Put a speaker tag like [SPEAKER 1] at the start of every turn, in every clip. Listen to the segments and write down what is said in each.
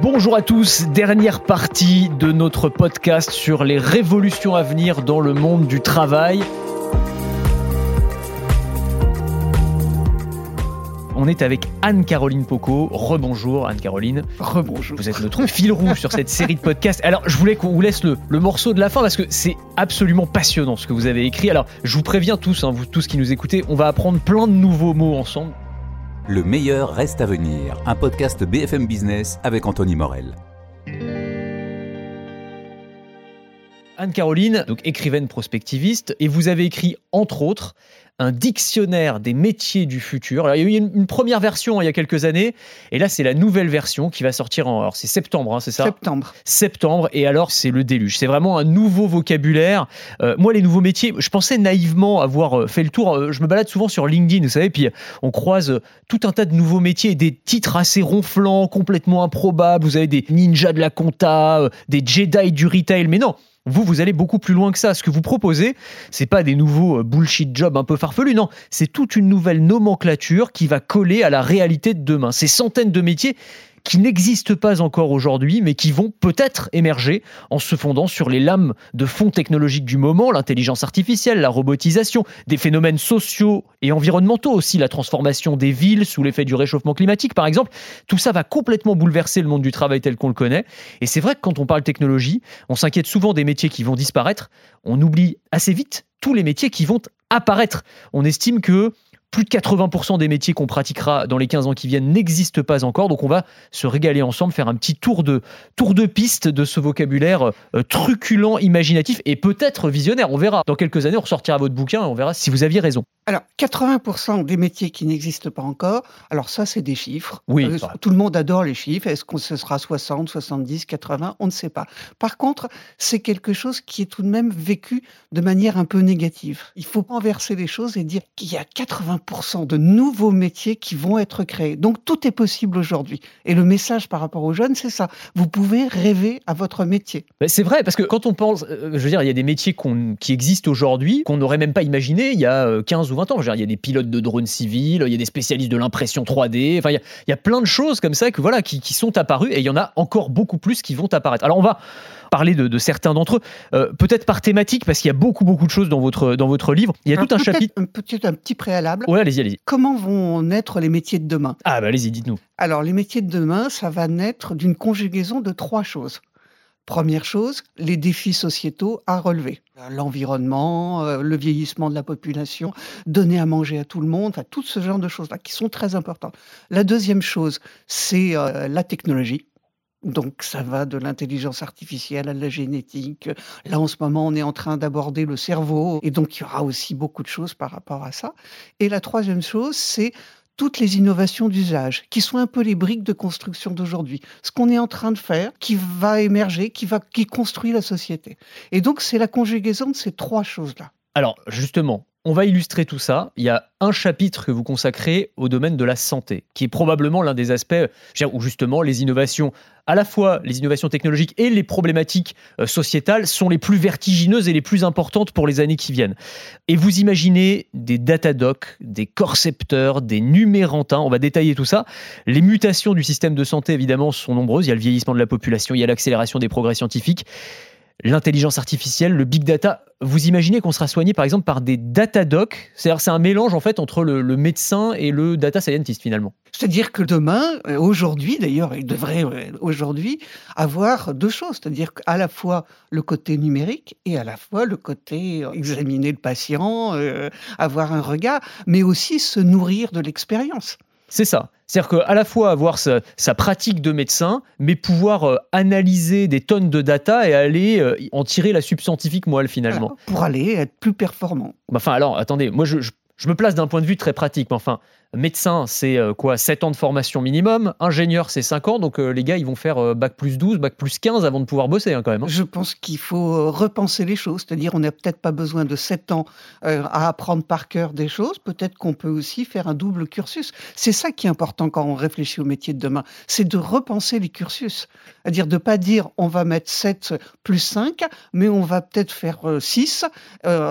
[SPEAKER 1] Bonjour à tous, dernière partie de notre podcast sur les révolutions à venir dans le monde du travail. On est avec Anne-Caroline Poco. Rebonjour Anne-Caroline.
[SPEAKER 2] Rebonjour.
[SPEAKER 1] Vous êtes notre fil rouge sur cette série de podcasts. Alors je voulais qu'on vous laisse le, morceau de la fin parce que c'est absolument passionnant ce que vous avez écrit. Alors je vous préviens tous, hein, vous tous qui nous écoutez, on va apprendre plein de nouveaux mots ensemble.
[SPEAKER 3] Le meilleur reste à venir, un podcast BFM Business avec Anthony Morel.
[SPEAKER 1] Anne-Caroline, donc écrivaine prospectiviste, et vous avez écrit entre autres un dictionnaire des métiers du futur. il y a eu une, première version hein, il y a quelques années, et là c'est la nouvelle version qui va sortir en. Alors c'est septembre, hein, c'est ça
[SPEAKER 2] Septembre.
[SPEAKER 1] Septembre, et alors c'est le déluge. C'est vraiment un nouveau vocabulaire. Euh, moi, les nouveaux métiers, je pensais naïvement avoir euh, fait le tour. Euh, je me balade souvent sur LinkedIn, vous savez, puis on croise tout un tas de nouveaux métiers, des titres assez ronflants, complètement improbables. Vous avez des ninjas de la compta, des Jedi du retail, mais non. Vous, vous allez beaucoup plus loin que ça. Ce que vous proposez, c'est pas des nouveaux euh, bullshit jobs un peu farfelus, non. C'est toute une nouvelle nomenclature qui va coller à la réalité de demain. Ces centaines de métiers qui n'existent pas encore aujourd'hui, mais qui vont peut-être émerger en se fondant sur les lames de fond technologiques du moment, l'intelligence artificielle, la robotisation, des phénomènes sociaux et environnementaux aussi, la transformation des villes sous l'effet du réchauffement climatique par exemple. Tout ça va complètement bouleverser le monde du travail tel qu'on le connaît. Et c'est vrai que quand on parle technologie, on s'inquiète souvent des métiers qui vont disparaître, on oublie assez vite tous les métiers qui vont apparaître. On estime que plus de 80% des métiers qu'on pratiquera dans les 15 ans qui viennent n'existent pas encore. Donc on va se régaler ensemble, faire un petit tour de, tour de piste de ce vocabulaire euh, truculent, imaginatif et peut-être visionnaire. On verra. Dans quelques années, on ressortira votre bouquin et on verra si vous aviez raison.
[SPEAKER 2] Alors, 80% des métiers qui n'existent pas encore, alors ça, c'est des chiffres.
[SPEAKER 1] Oui.
[SPEAKER 2] Euh, tout le monde adore les chiffres. Est-ce que ce sera 60, 70, 80 On ne sait pas. Par contre, c'est quelque chose qui est tout de même vécu de manière un peu négative. Il faut renverser les choses et dire qu'il y a 80% de nouveaux métiers qui vont être créés. Donc, tout est possible aujourd'hui. Et le message par rapport aux jeunes, c'est ça. Vous pouvez rêver à votre métier.
[SPEAKER 1] C'est vrai, parce que quand on pense, euh, je veux dire, il y a des métiers qui existent aujourd'hui, qu'on n'aurait même pas imaginé il y a 15 euh, ou ans. il y a des pilotes de drones civils, il y a des spécialistes de l'impression 3D. Enfin, il y, a, plein de choses comme ça que, voilà, qui, sont apparues et il y en a encore beaucoup plus qui vont apparaître. Alors, on va parler de, certains d'entre eux, euh, peut-être par thématique, parce qu'il y a beaucoup, beaucoup de choses dans votre, dans votre livre. Il y a tout un chapitre.
[SPEAKER 2] Un petit, un petit préalable.
[SPEAKER 1] Ouais, allez-y, allez-y.
[SPEAKER 2] Comment vont naître les métiers de demain?
[SPEAKER 1] Ah, bah allez-y, dites-nous.
[SPEAKER 2] Alors, les métiers de demain, ça va naître d'une conjugaison de trois choses. Première chose, les défis sociétaux à relever. L'environnement, euh, le vieillissement de la population, donner à manger à tout le monde, enfin, tout ce genre de choses-là qui sont très importantes. La deuxième chose, c'est euh, la technologie. Donc ça va de l'intelligence artificielle à la génétique. Là en ce moment on est en train d'aborder le cerveau et donc il y aura aussi beaucoup de choses par rapport à ça. Et la troisième chose c'est toutes les innovations d'usage, qui sont un peu les briques de construction d'aujourd'hui. Ce qu'on est en train de faire, qui va émerger, qui, va, qui construit la société. Et donc, c'est la conjugaison de ces trois choses-là.
[SPEAKER 1] Alors, justement, on va illustrer tout ça. Il y a un chapitre que vous consacrez au domaine de la santé, qui est probablement l'un des aspects où justement les innovations, à la fois les innovations technologiques et les problématiques euh, sociétales, sont les plus vertigineuses et les plus importantes pour les années qui viennent. Et vous imaginez des datadocs, des corcepteurs, des numérantins, on va détailler tout ça. Les mutations du système de santé, évidemment, sont nombreuses. Il y a le vieillissement de la population, il y a l'accélération des progrès scientifiques l'intelligence artificielle, le big data. Vous imaginez qu'on sera soigné par exemple par des datadocs? C'est-à-dire c'est un mélange en fait entre le, médecin et le data scientist finalement.
[SPEAKER 2] C'est-à-dire que demain, euh, aujourd'hui d'ailleurs, il devrait euh, aujourd'hui avoir deux choses, c'est-à-dire à la fois le côté numérique et à la fois le côté euh, examiner le patient, avoir un regard, mais aussi se nourrir de l'expérience.
[SPEAKER 1] C'est ça. C'est-à-dire qu'à la fois avoir sa, pratique de médecin, mais pouvoir euh, analyser des tonnes de data et aller euh, en tirer la subscientifique moelle finalement.
[SPEAKER 2] pour aller être plus performant.
[SPEAKER 1] Enfin alors, attendez, moi je je me place d'un point de vue très pratique, mais enfin, médecin, c'est euh, quoi 7 ans de formation minimum, ingénieur, c'est 5 ans, donc euh, les gars, ils vont faire euh, bac plus 12, bac plus 15 avant de pouvoir bosser hein, quand même. Hein.
[SPEAKER 2] Je pense qu'il faut repenser les choses, c'est-à-dire on n'a peut-être pas besoin de 7 ans à apprendre par cœur des choses, peut-être qu'on peut aussi faire un double cursus. C'est ça qui est important quand on réfléchit au métier de demain, c'est de repenser les cursus, c'est-à-dire de ne pas dire on va mettre 7 plus 5, mais on va peut-être faire 6,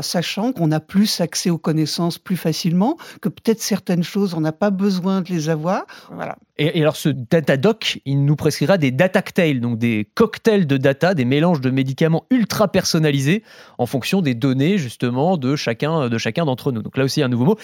[SPEAKER 2] sachant qu'on a plus accès aux connaissances plus facilement, que peut-être certaines choses, on n'a pas besoin de les avoir. Voilà.
[SPEAKER 1] Et, alors ce Datadoc, il nous prescrira des datactails, donc des cocktails de data, des mélanges de médicaments ultra personnalisés en fonction des données justement de chacun de chacun d'entre nous. Donc là aussi un nouveau mot.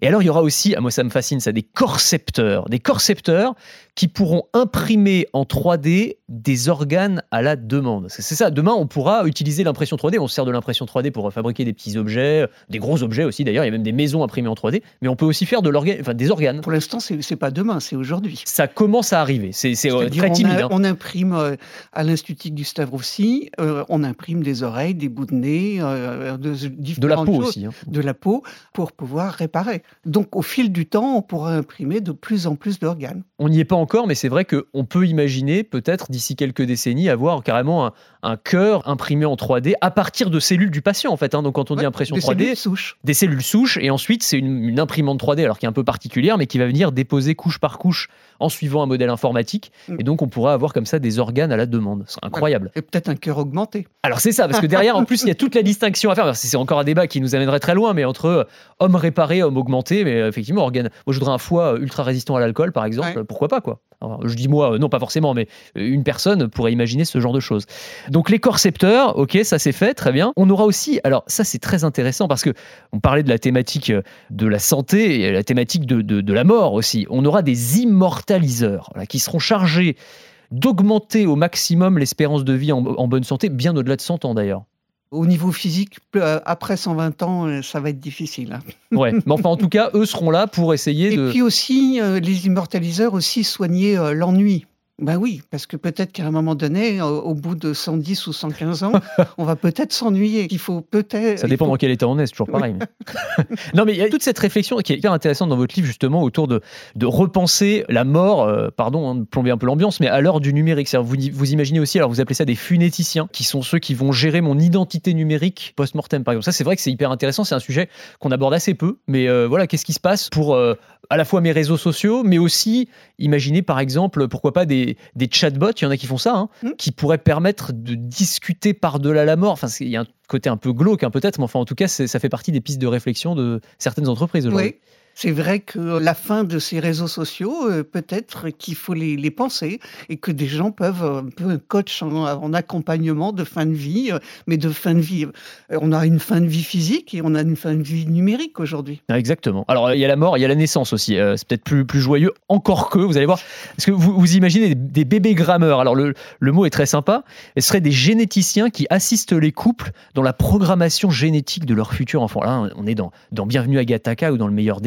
[SPEAKER 1] Et alors il y aura aussi, ah, moi ça me fascine ça, des corcepteurs, des corcepteurs qui pourront imprimer en 3D des organes à la demande. C'est ça, demain on pourra utiliser l'impression 3D, on se sert de l'impression 3D pour fabriquer des petits objets, des gros objets aussi d'ailleurs, il y a même des maisons imprimées en 3D, mais on peut aussi faire des organes.
[SPEAKER 2] Pour l'instant c'est pas demain, c'est aujourd'hui.
[SPEAKER 1] Ça commence à arriver, c'est euh, très timide.
[SPEAKER 2] On, hein. imprime euh, à l'Institut Gustave Roussy, euh, on imprime des oreilles, des bouts de nez,
[SPEAKER 1] de, la peau aussi. Hein.
[SPEAKER 2] De la peau pour pouvoir réparer. Donc au fil du temps, on pourra imprimer de plus en plus d'organes.
[SPEAKER 1] On n'y est pas encore, mais c'est vrai qu'on peut imaginer peut-être d'ici quelques décennies avoir carrément un, cœur imprimé en 3D à partir de cellules du patient en fait. Hein. Donc quand on dit impression 3D,
[SPEAKER 2] cellules souches.
[SPEAKER 1] des cellules souches, et ensuite c'est une, imprimante 3D alors qui est un peu particulière, mais qui va venir déposer couche par couche en suivant un modèle informatique. Mm. Et donc on pourra avoir comme ça des organes à la demande. C'est incroyable.
[SPEAKER 2] Et peut-être un cœur augmenté.
[SPEAKER 1] Alors c'est ça, parce que derrière en plus il y a toute la distinction à faire. C'est encore un débat qui nous amènerait très loin, mais entre homme réparé, homme augmenté, mais effectivement organe. Moi je voudrais un foie ultra résistant à l'alcool par exemple. Pourquoi pas quoi je dis moi, euh, non pas forcément, mais euh, une personne pourrait imaginer ce genre de choses. Donc les corcepteurs, ok, ça c'est fait, très bien. On aura aussi, alors ça c'est très intéressant parce que on parlait de la thématique euh, de la santé et la thématique de, la mort aussi. On aura des immortaliseurs qui seront chargés d'augmenter au maximum l'espérance de vie en, en bonne santé, bien au-delà de 100 ans d'ailleurs.
[SPEAKER 2] Au niveau physique, euh, après 120 ans, euh, ça va être difficile. Hein.
[SPEAKER 1] Ouais, mais enfin, en tout cas, eux seront là pour essayer
[SPEAKER 2] de. Et puis aussi, euh, les immortaliseurs aussi soigner l'ennui. Ben oui, parce que peut-être qu'à un moment donné, au, bout de 110 ou 115 ans, on va peut-être s'ennuyer. Il faut peut-être.
[SPEAKER 1] Ça dépend dans quel état on est, c'est toujours pareil. non, mais il y a toute cette réflexion qui est hyper intéressante dans votre livre, justement, autour de, de repenser la mort, euh, pardon, hein, de plomber un peu l'ambiance, mais à l'heure du numérique. Vous, vous imaginez aussi, alors vous appelez ça des funéticiens, qui sont ceux qui vont gérer mon identité numérique post-mortem, par exemple. Ça, c'est vrai que c'est hyper intéressant. C'est un sujet qu'on aborde assez peu, mais euh, voilà, qu'est-ce qui se passe pour euh, à la fois mes réseaux sociaux, mais aussi, imaginez par exemple, pourquoi pas des des, chatbots, il y en a qui font ça, hein, mmh. qui pourraient permettre de discuter par-delà la mort. Enfin, il y a un côté un peu glauque, hein, peut-être, mais enfin, en tout cas, ça fait partie des pistes de réflexion de certaines entreprises aujourd'hui.
[SPEAKER 2] Oui. C'est vrai que la fin de ces réseaux sociaux, euh, peut-être qu'il faut les, penser et que des gens peuvent euh, un peu un coach en, accompagnement de fin de vie, euh, mais de fin de vie. On a une fin de vie physique et on a une fin de vie numérique aujourd'hui.
[SPEAKER 1] Ah, exactement. Alors il y a la mort, il y a la naissance aussi. c'est peut-être plus, joyeux encore que, vous allez voir. Est-ce que vous, imaginez des, bébés grammeurs Alors le, le, mot est très sympa. Ce seraient des généticiens qui assistent les couples dans la programmation génétique de leur futur enfant. Là, on est dans, Bienvenue à Gataka ou dans le meilleur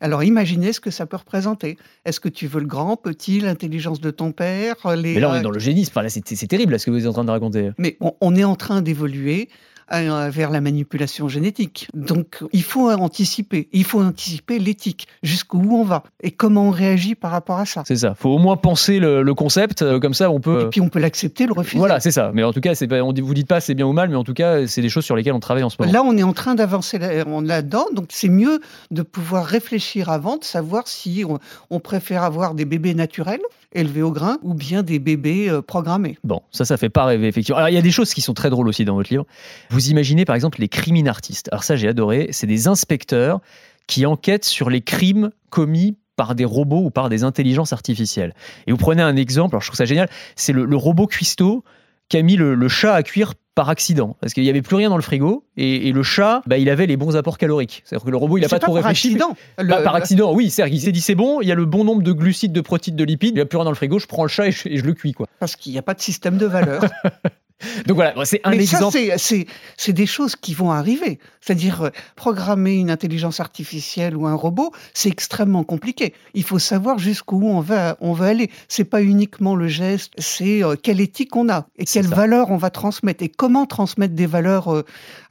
[SPEAKER 2] Alors imaginez ce que ça peut représenter. Est-ce que tu veux le grand, petit, l'intelligence de ton père
[SPEAKER 1] les... Mais là, on est dans le génie. Enfin, c'est terrible ce que vous êtes en train de raconter.
[SPEAKER 2] Mais on est en train d'évoluer euh, vers la manipulation génétique. Donc il faut anticiper, il faut anticiper l'éthique, jusqu'où on va et comment on réagit par rapport à ça.
[SPEAKER 1] C'est ça, il faut au moins penser le, concept, euh, comme ça on peut...
[SPEAKER 2] Et puis on peut l'accepter, le refuser.
[SPEAKER 1] Voilà, c'est ça, mais en tout cas, pas, on vous dites pas c'est bien ou mal, mais en tout cas c'est des choses sur lesquelles on travaille en ce moment.
[SPEAKER 2] Là on est en train d'avancer là-dedans, donc c'est mieux de pouvoir réfléchir avant, de savoir si on préfère avoir des bébés naturels élevés au grain ou bien des bébés euh, programmés.
[SPEAKER 1] Bon, ça, ça fait pas rêver, effectivement. Alors, il y a des choses qui sont très drôles aussi dans votre livre. Vous imaginez, par exemple, les crimin artistes. Alors, ça, j'ai adoré. C'est des inspecteurs qui enquêtent sur les crimes commis par des robots ou par des intelligences artificielles. Et vous prenez un exemple, alors je trouve ça génial, c'est le, robot cuistot qui a mis le chat à cuire par accident, parce qu'il n'y avait plus rien dans le frigo, et, le chat, bah, il avait les bons apports caloriques. C'est-à-dire que le robot, il n'a pas, trop réfléchi.
[SPEAKER 2] Accident.
[SPEAKER 1] Bah, par accident, oui. cest il s'est dit c'est bon, il y a le bon nombre de glucides, de protéines, de lipides, il n'y a plus rien dans le frigo, je prends le chat et je, le cuis. Quoi.
[SPEAKER 2] Parce qu'il n'y a pas de système de valeur.
[SPEAKER 1] Donc voilà, c'est un exemple.
[SPEAKER 2] c'est des choses qui vont arriver. C'est-à-dire, euh, programmer une intelligence artificielle ou un robot, c'est extrêmement compliqué. Il faut savoir jusqu'où on va, on va aller. C'est pas uniquement le geste, c'est euh, quelle éthique on a et quelle valeur on va transmettre et comment transmettre des valeurs euh,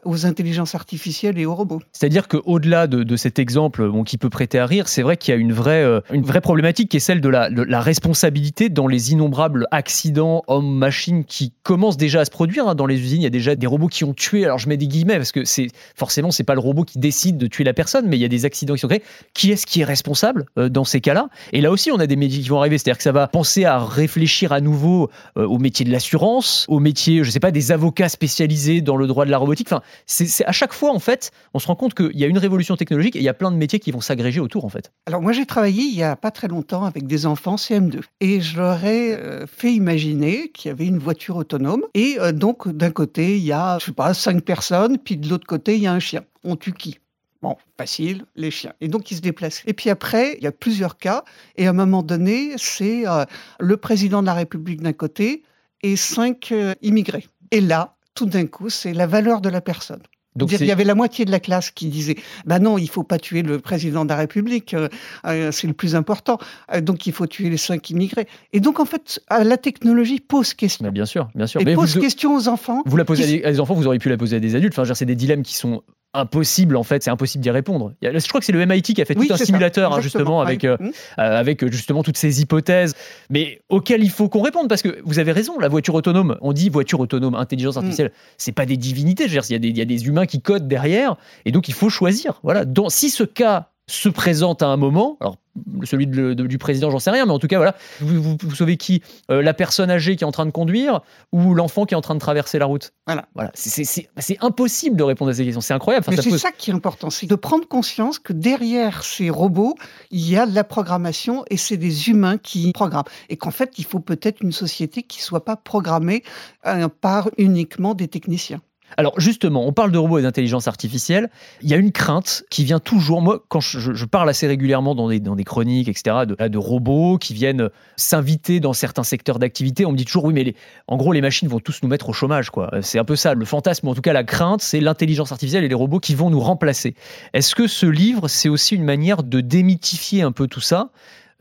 [SPEAKER 2] aux intelligences artificielles et aux robots.
[SPEAKER 1] C'est-à-dire qu'au-delà de, cet exemple qui peut prêter à rire, c'est vrai qu'il y a une vraie, euh, une vraie problématique qui est celle de la, la responsabilité dans les innombrables accidents hommes-machines qui commencent déjà à se produire hein. dans les usines. Il y a déjà des robots qui ont tué. Alors je mets des guillemets parce que c'est forcément c'est pas le robot qui décide de tuer la personne, mais il y a des accidents qui sont créés. Qui est-ce qui est responsable euh, dans ces cas-là? Et là aussi, on a des métiers qui vont arriver. C'est-à-dire que ça va penser à réfléchir à nouveau euh, au métier de l'assurance, au métier, je sais pas, des avocats spécialisés dans le droit de la robotique. C'est à chaque fois en fait, on se rend compte qu'il y a une révolution technologique et il y a plein de métiers qui vont s'agréger autour en fait.
[SPEAKER 2] Alors moi j'ai travaillé il y a pas très longtemps avec des enfants CM2 et je leur ai euh, fait imaginer qu'il y avait une voiture autonome et euh, donc d'un côté il y a je sais pas cinq personnes puis de l'autre côté il y a un chien. On tue qui? Bon, facile, les chiens. Et donc, ils se déplacent. Et puis après, il y a plusieurs cas. Et à un moment donné, c'est euh, le président de la République d'un côté et cinq immigrés. Et là, tout d'un coup, c'est la valeur de la personne. Donc il y avait la moitié de la classe qui disait bah non, il faut pas tuer le président de la République, euh, euh, c'est le plus important. Euh, donc il faut tuer les cinq immigrés. Et donc en fait, la technologie pose question.
[SPEAKER 1] bien sûr, bien sûr.
[SPEAKER 2] Et pose question aux enfants.
[SPEAKER 1] Vous la posez à des enfants, vous auriez pu la poser à des adultes. Enfin, c'est des dilemmes qui sont impossible en fait, c'est impossible d'y répondre. Je crois que c'est le MIT qui a fait tout un simulateur hein, justement avec, euh, mmh. euh, avec euh, justement toutes ces hypothèses, mais auxquelles il faut qu'on réponde parce que vous avez raison, la voiture autonome, on dit voiture autonome, intelligence mmh. artificielle, c'est pas des divinités, je veux dire, il y, a des, humains qui codent derrière et donc il faut choisir. Voilà, donc si ce cas se présente à un moment, alors celui du président, j'en sais rien, mais en tout cas, voilà, vous, vous, sauvez qui? Euh, La personne âgée qui est en train de conduire ou l'enfant qui est en train de traverser la route?
[SPEAKER 2] Voilà.
[SPEAKER 1] voilà. C'est impossible de répondre à ces questions. C'est incroyable.
[SPEAKER 2] mais c'est ça qui est important, c'est de prendre conscience que derrière ces robots, il y a de la programmation et c'est des humains qui programment. Et qu'en fait, il faut peut-être une société qui ne soit pas programmée euh, par uniquement des techniciens.
[SPEAKER 1] Alors justement, on parle de robots et d'intelligence artificielle. Il y a une crainte qui vient toujours. Moi, quand je, parle assez régulièrement dans des, dans des chroniques, etc., de, de robots qui viennent s'inviter dans certains secteurs d'activité, on me dit toujours oui, mais les, en gros, les machines vont tous nous mettre au chômage. quoi. C'est un peu ça. Le fantasme, en tout cas la crainte, c'est l'intelligence artificielle et les robots qui vont nous remplacer. Est-ce que ce livre, c'est aussi une manière de démythifier un peu tout ça?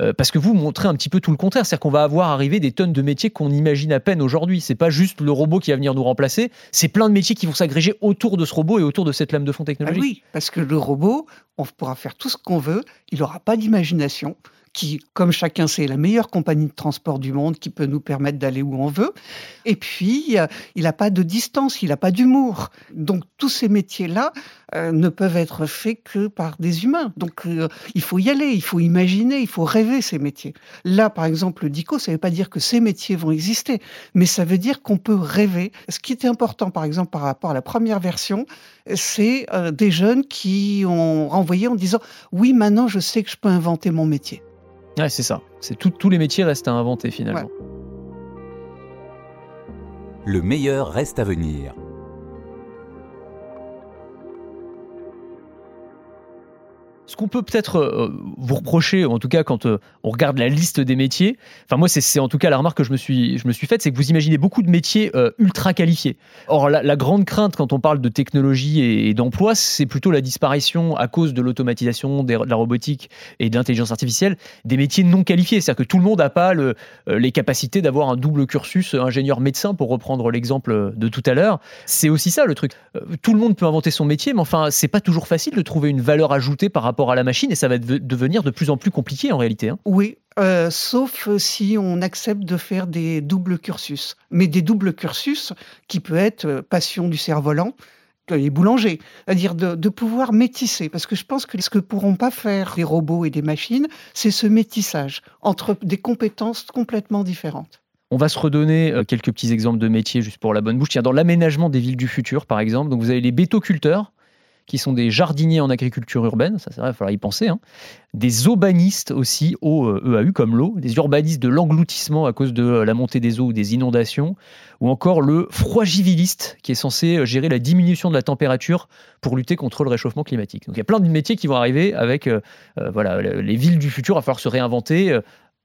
[SPEAKER 1] Euh, parce que vous montrez un petit peu tout le contraire, c'est-à-dire qu'on va avoir arrivé des tonnes de métiers qu'on imagine à peine aujourd'hui. C'est pas juste le robot qui va venir nous remplacer, c'est plein de métiers qui vont s'agréger autour de ce robot et autour de cette lame de fond technologique.
[SPEAKER 2] Ah oui, parce que le robot, on pourra faire tout ce qu'on veut, il n'aura pas d'imagination qui, comme chacun sait, est la meilleure compagnie de transport du monde, qui peut nous permettre d'aller où on veut. Et puis, euh, il n'a pas de distance, il n'a pas d'humour. Donc, tous ces métiers-là euh, ne peuvent être faits que par des humains. Donc, euh, il faut y aller, il faut imaginer, il faut rêver ces métiers. Là, par exemple, le DICO, ça ne veut pas dire que ces métiers vont exister, mais ça veut dire qu'on peut rêver. Ce qui était important, par exemple, par rapport à la première version, c'est des jeunes qui ont renvoyé en disant, oui, maintenant, je sais que je peux inventer mon métier.
[SPEAKER 1] Ouais, c'est ça. C'est tous les métiers restent à inventer finalement.
[SPEAKER 3] Le meilleur reste à venir.
[SPEAKER 1] Ce qu'on peut peut-être euh, vous reprocher, en tout cas quand euh, on regarde la liste des métiers, enfin moi c'est en tout cas la remarque que je me suis, suis faite, c'est que vous imaginez beaucoup de métiers euh, ultra qualifiés. Or la, grande crainte quand on parle de technologie et, d'emploi, c'est plutôt la disparition à cause de l'automatisation, de la robotique et de l'intelligence artificielle des métiers non qualifiés. C'est-à-dire que tout le monde n'a pas le, les capacités d'avoir un double cursus ingénieur-médecin pour reprendre l'exemple de tout à l'heure. C'est aussi ça le truc. Tout le monde peut inventer son métier, mais enfin c'est pas toujours facile de trouver une valeur ajoutée par rapport rapport à la machine et ça va devenir de plus en plus compliqué en réalité. Hein.
[SPEAKER 2] Oui, euh, sauf si on accepte de faire des doubles cursus. Mais des doubles cursus qui peut être euh, passion du cerf-volant, les boulangers, c'est-à-dire de, de, pouvoir métisser. Parce que je pense que ce que pourront pas faire les robots et des machines, c'est ce métissage entre des compétences complètement différentes.
[SPEAKER 1] On va se redonner euh, quelques petits exemples de métiers juste pour la bonne bouche. Tiens, dans l'aménagement des villes du futur, par exemple, donc vous avez les bétoculteurs, qui sont des jardiniers en agriculture urbaine, ça c'est vrai, il va falloir y penser, hein. des urbanistes aussi, au EAU comme l'eau, des urbanistes de l'engloutissement à cause de la montée des eaux ou des inondations, ou encore le froigiviliste qui est censé euh, gérer la diminution de la température pour lutter contre le réchauffement climatique. Donc il y a plein de métiers qui vont arriver avec euh, euh, voilà, les villes du futur, il va falloir se réinventer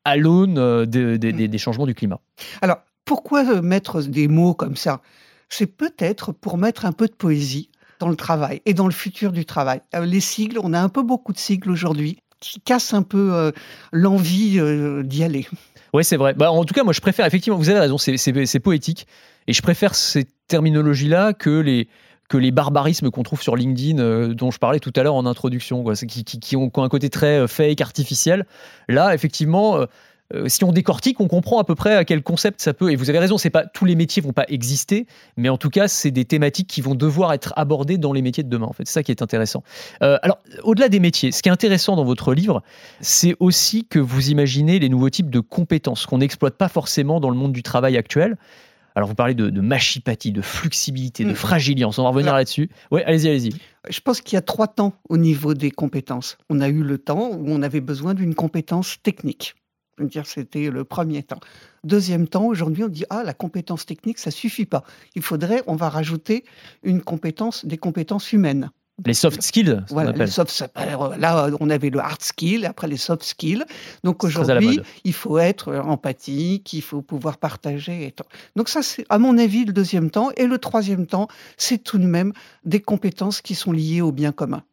[SPEAKER 1] à l'aune des changements du climat.
[SPEAKER 2] Alors pourquoi mettre des mots comme ça? C'est peut-être pour mettre un peu de poésie dans le travail et dans le futur du travail. Euh, les sigles, on a un peu beaucoup de sigles aujourd'hui qui cassent un peu euh, l'envie euh, d'y aller.
[SPEAKER 1] Oui, c'est vrai. Bah, en tout cas, moi, je préfère, effectivement, vous avez raison, c'est poétique. Et je préfère ces terminologies-là que les, que les barbarismes qu'on trouve sur LinkedIn, dont je parlais tout à l'heure en introduction, quoi, qui, qui, ont, qui, ont, un côté très fake, artificiel. Là, effectivement, euh, si on décortique, on comprend à peu près à quel concept ça peut. Et vous avez raison, c'est pas tous les métiers vont pas exister, mais en tout cas, c'est des thématiques qui vont devoir être abordées dans les métiers de demain. En fait, c'est ça qui est intéressant. Euh, alors, au-delà des métiers, ce qui est intéressant dans votre livre, c'est aussi que vous imaginez les nouveaux types de compétences qu'on n'exploite pas forcément dans le monde du travail actuel. Alors, vous parlez de, de machipathie, de flexibilité, de
[SPEAKER 2] Mm.
[SPEAKER 1] fragilité. On va revenir là-dessus. Oui, allez-y, allez-y.
[SPEAKER 2] Je pense qu'il y a trois temps au niveau des compétences. On a eu le temps où on avait besoin d'une compétence technique. Je veux dire, c'était le premier temps. Deuxième temps, aujourd'hui, on dit ah la compétence technique, ça suffit pas. Il faudrait, on va rajouter une compétence, des compétences humaines.
[SPEAKER 1] Les soft skills, qu'on
[SPEAKER 2] Voilà, les soft, alors, là, on avait le hard skill, après les soft skills. Donc aujourd'hui, il faut être euh, empathique, il faut pouvoir partager. Et. Donc ça, c'est à mon avis le deuxième temps. Et le troisième temps, c'est tout de même des compétences qui sont liées au bien commun.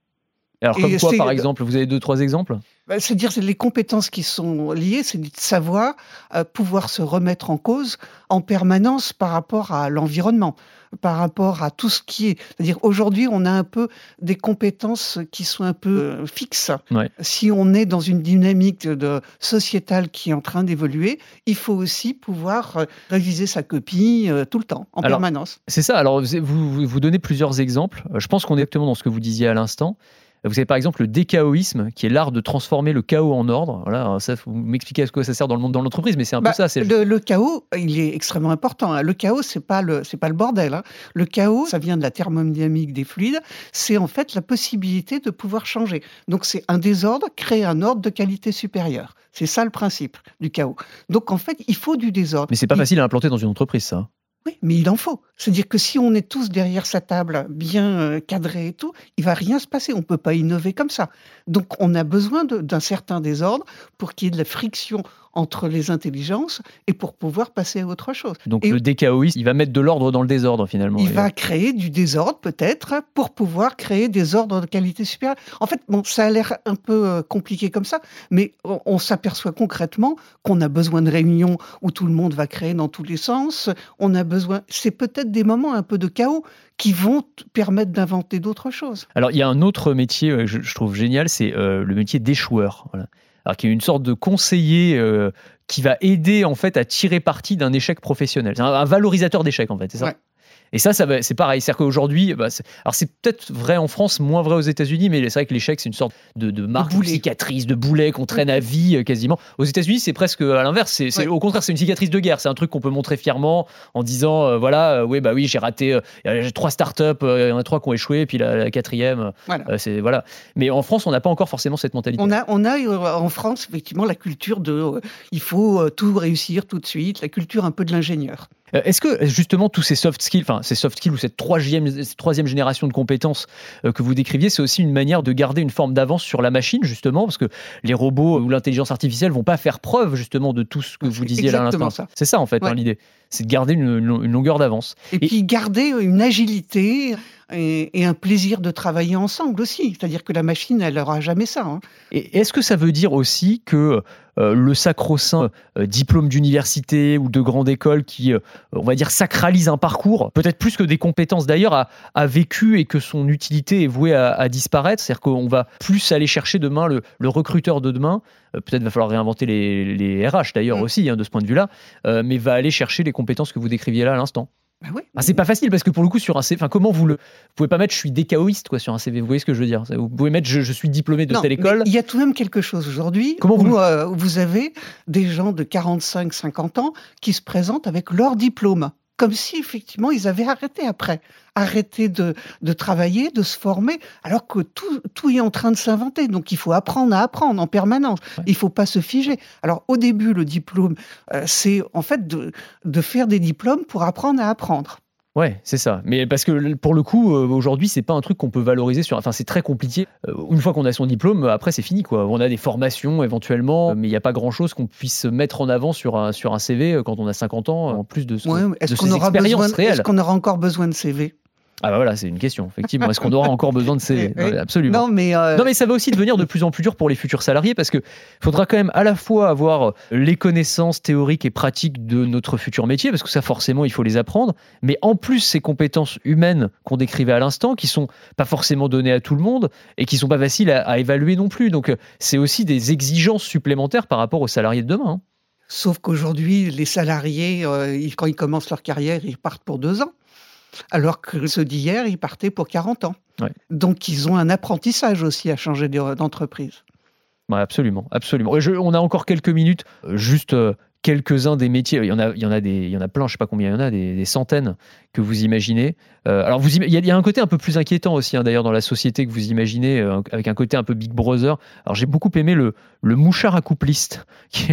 [SPEAKER 1] Alors,
[SPEAKER 2] Et
[SPEAKER 1] comme quoi,
[SPEAKER 2] c'est-
[SPEAKER 1] par exemple Vous avez deux, trois exemples?
[SPEAKER 2] Ben, C'est-à-dire c'est les compétences qui sont liées, c'est de savoir euh, pouvoir se remettre en cause en permanence par rapport à l'environnement, par rapport à tout ce qui est. C'est-à-dire aujourd'hui, on a un peu des compétences qui sont un peu euh, fixes.
[SPEAKER 1] Ouais.
[SPEAKER 2] Si on est dans une dynamique de sociétale qui est en train d'évoluer, il faut aussi pouvoir euh, réviser sa copie tout le temps, en
[SPEAKER 1] Alors,
[SPEAKER 2] permanence.
[SPEAKER 1] C'est ça. Alors, vous, vous, vous donnez plusieurs exemples. Je pense qu'on est exactement dans ce que vous disiez à l'instant. Vous avez par exemple le déchaoïsme, qui est l'art de transformer le chaos en ordre. Voilà, ça, vous m'expliquez à ce que ça sert dans le monde de l'entreprise, mais c'est un
[SPEAKER 2] Bah,
[SPEAKER 1] peu ça. C'est
[SPEAKER 2] le, le chaos, il est extrêmement important. hein. Le chaos, c'est pas le, c'est pas le bordel. hein. Le chaos, ça vient de la thermodynamique des fluides. C'est en fait la possibilité de pouvoir changer. Donc c'est un désordre, créer un ordre de qualité supérieure. C'est ça le principe du chaos. Donc en fait, il faut du désordre.
[SPEAKER 1] Mais c'est pas
[SPEAKER 2] Il-
[SPEAKER 1] facile à implanter dans une entreprise, ça.
[SPEAKER 2] Oui, mais il en faut. C'est-à-dire que si on est tous derrière sa table, bien euh, cadré et tout, il va rien se passer. On peut pas innover comme ça. Donc, on a besoin d'un certain désordre pour qu'il y ait de la friction entre les intelligences et pour pouvoir passer à autre chose.
[SPEAKER 1] Donc
[SPEAKER 2] Et-
[SPEAKER 1] le déchaoïsme, il va mettre de l'ordre dans le désordre finalement.
[SPEAKER 2] Il
[SPEAKER 1] Et-
[SPEAKER 2] va créer du désordre peut-être pour pouvoir créer des ordres de qualité supérieure. En fait, bon, ça a l'air un peu euh, compliqué comme ça, mais on, on s'aperçoit concrètement qu'on a besoin de réunions où tout le monde va créer dans tous les sens. On a besoin, c'est peut-être des moments un peu de chaos qui vont permettre d'inventer d'autres choses.
[SPEAKER 1] Alors, il y a un autre métier euh, que je, je trouve génial, c'est euh, le métier d'échoueur. Voilà. Alors, qui est une sorte de conseiller euh, qui va aider en fait à tirer parti d'un échec professionnel. C'est un, valorisateur d'échecs en fait, c'est ça? Et ça, c'est pareil. C'est-à-dire qu'aujourd'hui, bah, c'est- alors c'est peut-être vrai en France, moins vrai aux États-Unis, mais c'est vrai que l'échec, c'est une sorte de, de marque, de cicatrice, de boulet qu'on traîne à vie euh, quasiment. Aux États-Unis, c'est presque à l'inverse. C'est,
[SPEAKER 2] Ouais.
[SPEAKER 1] Au contraire, c'est une cicatrice de guerre. C'est un truc qu'on peut montrer fièrement en disant euh, voilà, euh, oui, bah oui, j'ai raté euh, j'ai trois startups, euh, il y en a trois qui ont échoué, et puis la, la quatrième, euh,
[SPEAKER 2] Voilà.
[SPEAKER 1] euh, c'est voilà. Mais en France, on n'a pas encore forcément cette mentalité.
[SPEAKER 2] On a, on a euh, en France effectivement la culture de euh, il faut euh, tout réussir tout de suite, la culture un peu de l'ingénieur.
[SPEAKER 1] Euh, Est-ce que justement tous ces soft skills, enfin ces soft skills ou cette troisième, cette troisième génération de compétences euh, que vous décriviez, c'est aussi une manière de garder une forme d'avance sur la machine justement, parce que les robots ou l'intelligence artificielle vont pas faire preuve justement de tout ce que vous disiez là à l'instant. C'est ça en fait hein, l'idée, c'est de garder une longueur d'avance.
[SPEAKER 2] Et,
[SPEAKER 1] Et-
[SPEAKER 2] puis garder une agilité et, et un plaisir de travailler ensemble aussi. C'est-à-dire que la machine, elle n'aura jamais ça. hein.
[SPEAKER 1] Et est-ce que ça veut dire aussi que euh, le sacro-saint euh, diplôme d'université ou de grande école qui, euh, on va dire, sacralise un parcours, peut-être plus que des compétences d'ailleurs, a, a vécu et que son utilité est vouée à, à disparaître? C'est-à-dire qu'on va plus aller chercher demain le, le recruteur de demain. peut-être va falloir réinventer les, les RH d'ailleurs
[SPEAKER 2] Mm.
[SPEAKER 1] aussi, hein, de ce point de vue-là, mais va aller chercher les compétences que vous décriviez là à l'instant.
[SPEAKER 2] Bah.
[SPEAKER 1] Ah, c'est pas facile parce que pour le coup sur un CV, enfin comment vous le, vous pouvez pas mettre je suis décaoïste quoi sur un CV. Vous voyez ce que je veux dire? Vous pouvez mettre je, je suis diplômé de
[SPEAKER 2] Non,
[SPEAKER 1] telle école.
[SPEAKER 2] Il y a tout de même quelque chose aujourd'hui
[SPEAKER 1] Comment
[SPEAKER 2] où
[SPEAKER 1] vous-
[SPEAKER 2] euh, vous avez des gens de 45-50 ans qui se présentent avec leur diplôme, comme si effectivement ils avaient arrêté après, arrêté de, de travailler, de se former, alors que tout, tout est en train de s'inventer. Donc il faut apprendre à apprendre en permanence.
[SPEAKER 1] Ouais.
[SPEAKER 2] Il faut pas se figer. Alors au début, le diplôme, euh, c'est en fait de, de faire des diplômes pour apprendre à apprendre.
[SPEAKER 1] Ouais, c'est ça. Mais parce que pour le coup, euh, aujourd'hui, c'est pas un truc qu'on peut valoriser sur. Enfin, c'est très compliqué. Euh, une fois qu'on a son diplôme, euh, après, c'est fini, quoi. On a des formations éventuellement, mais il n'y a pas grand chose qu'on puisse mettre en avant sur un, sur un CV quand on a 50 ans, en plus de, ce-
[SPEAKER 2] Ouais, mais
[SPEAKER 1] de
[SPEAKER 2] est-ce qu'on aura
[SPEAKER 1] expériences
[SPEAKER 2] besoin,
[SPEAKER 1] réelles.
[SPEAKER 2] est-ce qu'on aura encore besoin de CV
[SPEAKER 1] Ah bah voilà, c'est une question, effectivement. Est-ce qu'on aura encore besoin de. Ouais, Absolument.
[SPEAKER 2] Non, mais, euh,
[SPEAKER 1] Non, mais ça va aussi devenir de plus en plus dur pour les futurs salariés parce que faudra quand même à la fois avoir les connaissances théoriques et pratiques de notre futur métier, parce que ça, forcément, il faut les apprendre, mais en plus, ces compétences humaines qu'on décrivait à l'instant, qui sont pas forcément données à tout le monde et qui sont pas faciles à, à évaluer non plus. Donc, c'est aussi des exigences supplémentaires par rapport aux salariés de demain. hein.
[SPEAKER 2] Sauf qu'aujourd'hui, les salariés, euh, quand ils commencent leur carrière, ils partent pour deux ans. Alors que ceux d'hier, ils partaient pour 40 ans. Donc, ils ont un apprentissage aussi à changer d'entreprise.
[SPEAKER 1] absolument, absolument. on a encore quelques minutes. Juste quelques-uns des métiers. Il y en a, il y en a des, il y en a plein. Je sais pas combien il y en a, des centaines que vous imaginez. Euh, alors, vous, il y, a un côté un peu plus inquiétant aussi, hein, d'ailleurs, dans la société que vous imaginez, euh, avec un côté un peu Big Brother. Alors, j'ai beaucoup aimé le, le mouchard accoupliste qui,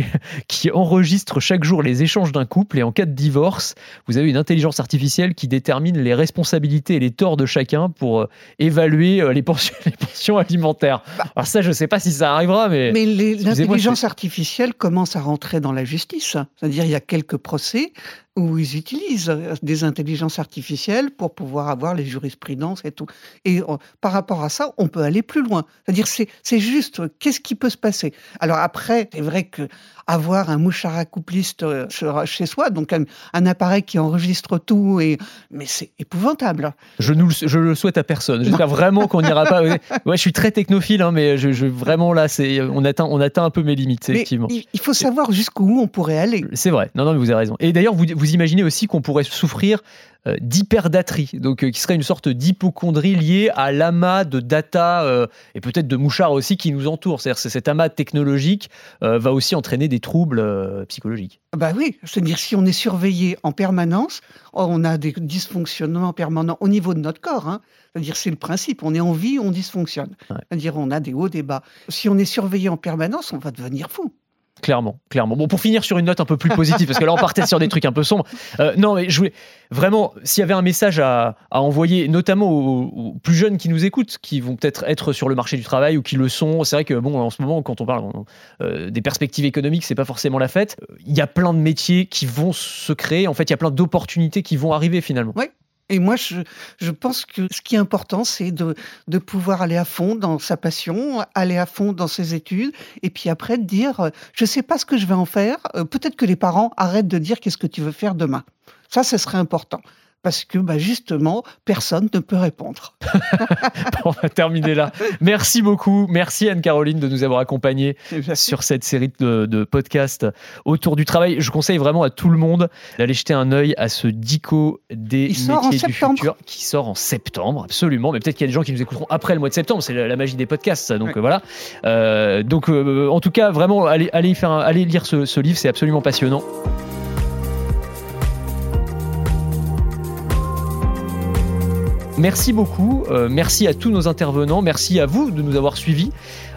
[SPEAKER 1] qui, enregistre chaque jour les échanges d'un couple et en cas de divorce, vous avez une intelligence artificielle qui détermine les responsabilités et les torts de chacun pour euh, évaluer les pensions, les pensions alimentaires. Bah. alors, ça, je ne sais pas si ça arrivera, mais.
[SPEAKER 2] Mais l'intelligence artificielle commence à rentrer dans la justice. C'est-à-dire, il y a quelques procès où ils utilisent des intelligences artificielles pour pouvoir avoir les jurisprudences et tout. Et euh, par rapport à ça, on peut aller plus loin. C'est-à-dire, c'est juste, qu'est-ce qui peut se passer? Alors après, c'est vrai que avoir un mouchard accoupliste euh, chez soi, donc un, appareil qui enregistre tout, et, mais c'est épouvantable.
[SPEAKER 1] Je, nous, je le souhaite à personne. J'espère vraiment qu'on n'ira pas. Ouais, je suis très technophile, hein, mais je, vraiment là, on atteint, on atteint un peu mes limites, effectivement.
[SPEAKER 2] Il, faut savoir jusqu'où on pourrait
[SPEAKER 1] C'est vrai. Non, non, mais vous avez raison. Et d'ailleurs, vous, vous imaginez aussi qu'on pourrait souffrir euh, d'hyperdatrie, donc euh, qui serait une sorte d'hypochondrie liée à l'amas de data euh, et peut-être de mouchards aussi qui nous entoure. C'est-à-dire que cet amas technologique va aussi entraîner des troubles psychologiques.
[SPEAKER 2] Bah oui, c'est-à-dire si on est surveillé en permanence, on a des dysfonctionnements permanents au niveau de notre corps. Hein. C'est-à-dire c'est le principe, on est en vie, on dysfonctionne. C'est-à-dire on a des hauts, des bas. Si on est surveillé en permanence, on va devenir fou.
[SPEAKER 1] Clairement, clairement. Bon, pour finir sur une note un peu plus positive, parce que là on partait sur des trucs un peu sombres. Euh, non, mais je voulais vraiment, s'il y avait un message à, envoyer, notamment aux, plus jeunes qui nous écoutent, qui vont peut-être être sur le marché du travail ou qui le sont. C'est vrai que bon, en ce moment, quand on parle euh, des perspectives économiques, c'est pas forcément la fête. Il y a plein de métiers qui vont se créer. En fait, il y a plein d'opportunités qui vont arriver finalement.
[SPEAKER 2] Oui, et moi, je, je, pense que ce qui est important, c'est de, de, pouvoir aller à fond dans sa passion, aller à fond dans ses études, et puis après de dire, euh, je ne sais pas ce que je vais en faire. Euh, peut-être que les parents arrêtent de dire qu'est-ce que tu veux faire demain. Ça, ce serait important parce que bah, justement, personne ne peut répondre.
[SPEAKER 1] on va terminer là. Merci beaucoup. Merci Anne-Caroline de nous avoir accompagnés sur cette série de, podcasts autour du travail. Je conseille vraiment à tout le monde d'aller jeter un œil à ce Dico des métiers du futur qui sort en septembre, absolument. Mais peut-être qu'il y a des gens qui nous écouteront après le mois de septembre. C'est la, magie des podcasts, Donc voilà. Euh, donc euh, en tout cas, vraiment, allez, allez, faire allez lire ce, ce livre, c'est absolument passionnant. Merci beaucoup, euh, merci à tous nos intervenants, merci à vous de nous avoir suivis.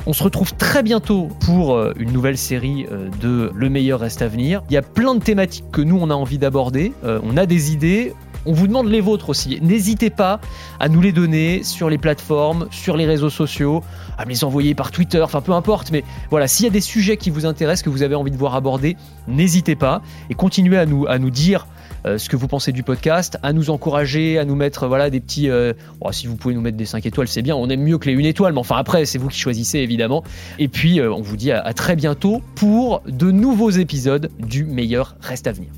[SPEAKER 1] On se retrouve très bientôt pour euh, une nouvelle série euh, de Le meilleur reste à venir. Il y a plein de thématiques que nous on a envie d'aborder, on a des idées, on vous demande les vôtres aussi. N'hésitez pas à nous les donner sur les plateformes, sur les réseaux sociaux, à me les envoyer par Twitter, enfin peu importe. Mais voilà, s'il y a des sujets qui vous intéressent, que vous avez envie de voir abordés, n'hésitez pas et continuez à nous, à nous dire ce que vous pensez du podcast, à nous encourager, à nous mettre voilà des petits. Euh, oh, si vous pouvez nous mettre des 5 étoiles, c'est bien. On aime mieux que les 1 étoile, mais enfin après, c'est vous qui choisissez évidemment. Et puis, euh, on vous dit à très bientôt pour de nouveaux épisodes du meilleur reste à venir.